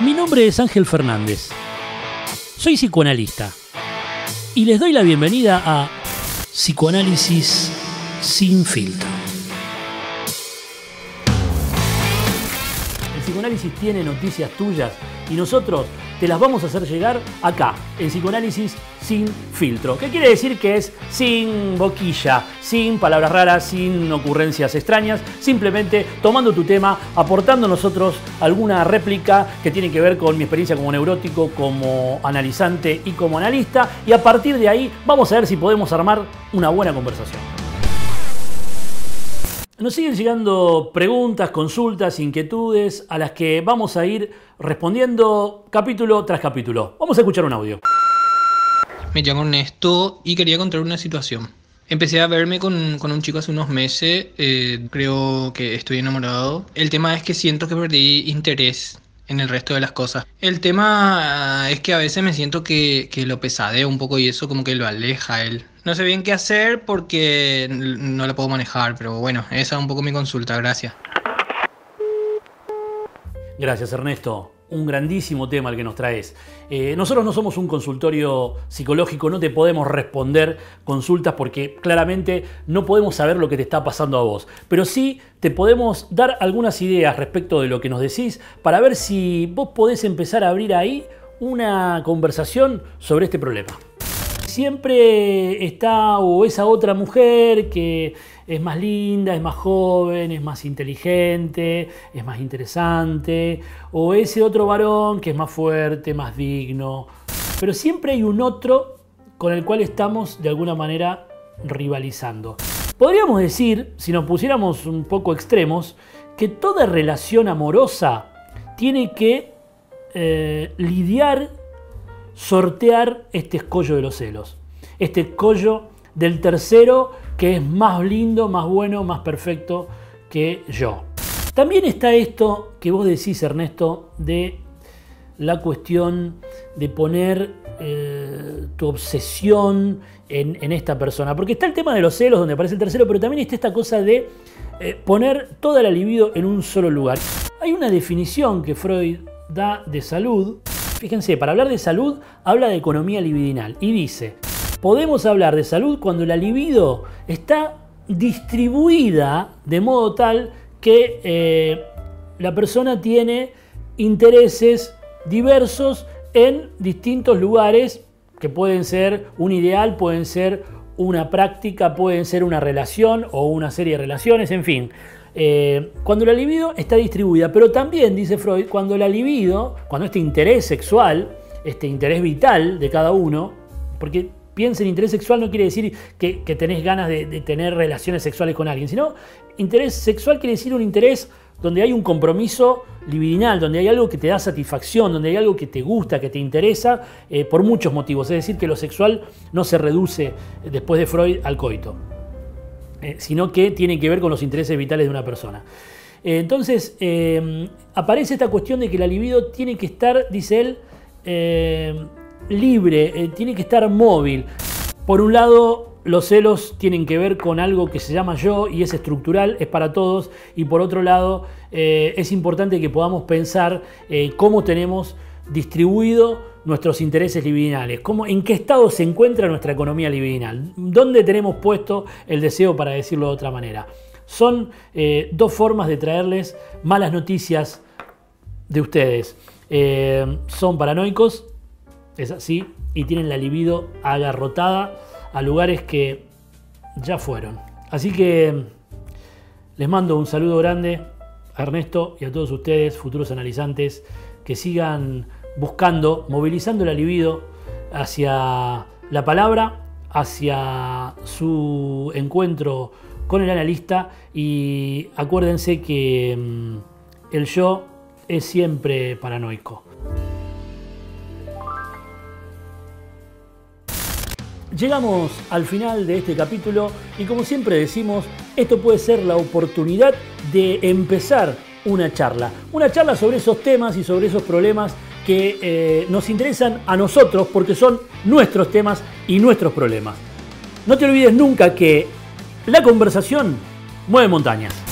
Mi nombre es Ángel Fernández. Soy psicoanalista. Y les doy la bienvenida a Psicoanálisis sin filtro. El psicoanálisis tiene noticias tuyas y nosotros te las vamos a hacer llegar acá, en Psicoanálisis sin filtro. ¿Qué quiere decir que es sin boquilla, sin palabras raras, sin ocurrencias extrañas? Simplemente tomando tu tema, aportando nosotros alguna réplica que tiene que ver con mi experiencia como neurótico, como analizante y como analista. Y a partir de ahí vamos a ver si podemos armar una buena conversación. Nos siguen llegando preguntas, consultas, inquietudes a las que vamos a ir respondiendo capítulo tras capítulo. Vamos a escuchar un audio. Me llamo Ernesto y quería contar una situación. Empecé a verme con, un chico hace unos meses, eh, creo que estoy enamorado. El tema es que siento que perdí interés en el resto de las cosas. El tema ah, es que a veces me siento que, que lo pesadeo un poco y eso como que lo aleja a él. No sé bien qué hacer porque no la puedo manejar, pero bueno, esa es un poco mi consulta, gracias. Gracias Ernesto, un grandísimo tema el que nos traes. Eh, nosotros no somos un consultorio psicológico, no te podemos responder consultas porque claramente no podemos saber lo que te está pasando a vos, pero sí te podemos dar algunas ideas respecto de lo que nos decís para ver si vos podés empezar a abrir ahí una conversación sobre este problema siempre está o esa otra mujer que es más linda, es más joven, es más inteligente, es más interesante, o ese otro varón que es más fuerte, más digno. Pero siempre hay un otro con el cual estamos de alguna manera rivalizando. Podríamos decir, si nos pusiéramos un poco extremos, que toda relación amorosa tiene que eh, lidiar sortear este escollo de los celos. Este escollo del tercero que es más lindo, más bueno, más perfecto que yo. También está esto que vos decís, Ernesto, de la cuestión de poner eh, tu obsesión en, esta persona. Porque está el tema de los celos, donde aparece el tercero, pero también está esta cosa de eh, poner toda la libido en un solo lugar. Hay una definición que Freud da de salud Fíjense, para hablar de salud habla de economía libidinal y dice, podemos hablar de salud cuando la libido está distribuida de modo tal que eh, la persona tiene intereses diversos en distintos lugares que pueden ser un ideal, pueden ser una práctica, pueden ser una relación o una serie de relaciones, en fin. Eh, cuando la libido está distribuida, pero también, dice Freud, cuando la libido, cuando este interés sexual, este interés vital de cada uno, porque piensa en interés sexual no quiere decir que, tenés ganas de, tener relaciones sexuales con alguien, sino interés sexual quiere decir un interés donde hay un compromiso libidinal, donde hay algo que te da satisfacción, donde hay algo que te gusta, que te interesa, eh, por muchos motivos. Es decir, que lo sexual no se reduce eh, después de Freud al coito, eh, sino que tiene que ver con los intereses vitales de una persona. entonces, aparece esta cuestión de que la libido tiene que estar, dice él, libre, tiene que estar móvil. Por un lado, los celos tienen que ver con algo que se llama yo y es estructural, es para todos. Y por otro lado, eh, es importante que podamos pensar eh, cómo tenemos distribuido nuestros intereses libidinales, cómo, en qué estado se encuentra nuestra economía libidinal, dónde tenemos puesto el deseo, para decirlo de otra manera. Son eh, dos formas de traerles malas noticias de ustedes. son paranoicos, es así, y tienen la libido agarrotada a lugares que ya fueron. Así que les mando un saludo grande a Ernesto y a todos ustedes, futuros analizantes, que sigan buscando, movilizando el libido hacia la palabra, hacia su encuentro con el analista y acuérdense que mm, el yo es siempre paranoico. Llegamos al final de este capítulo y como siempre decimos, esto puede ser la oportunidad de empezar una charla. Una charla sobre esos temas y sobre esos problemas que eh, nos interesan a nosotros porque son nuestros temas y nuestros problemas. No te olvides nunca que la conversación mueve montañas.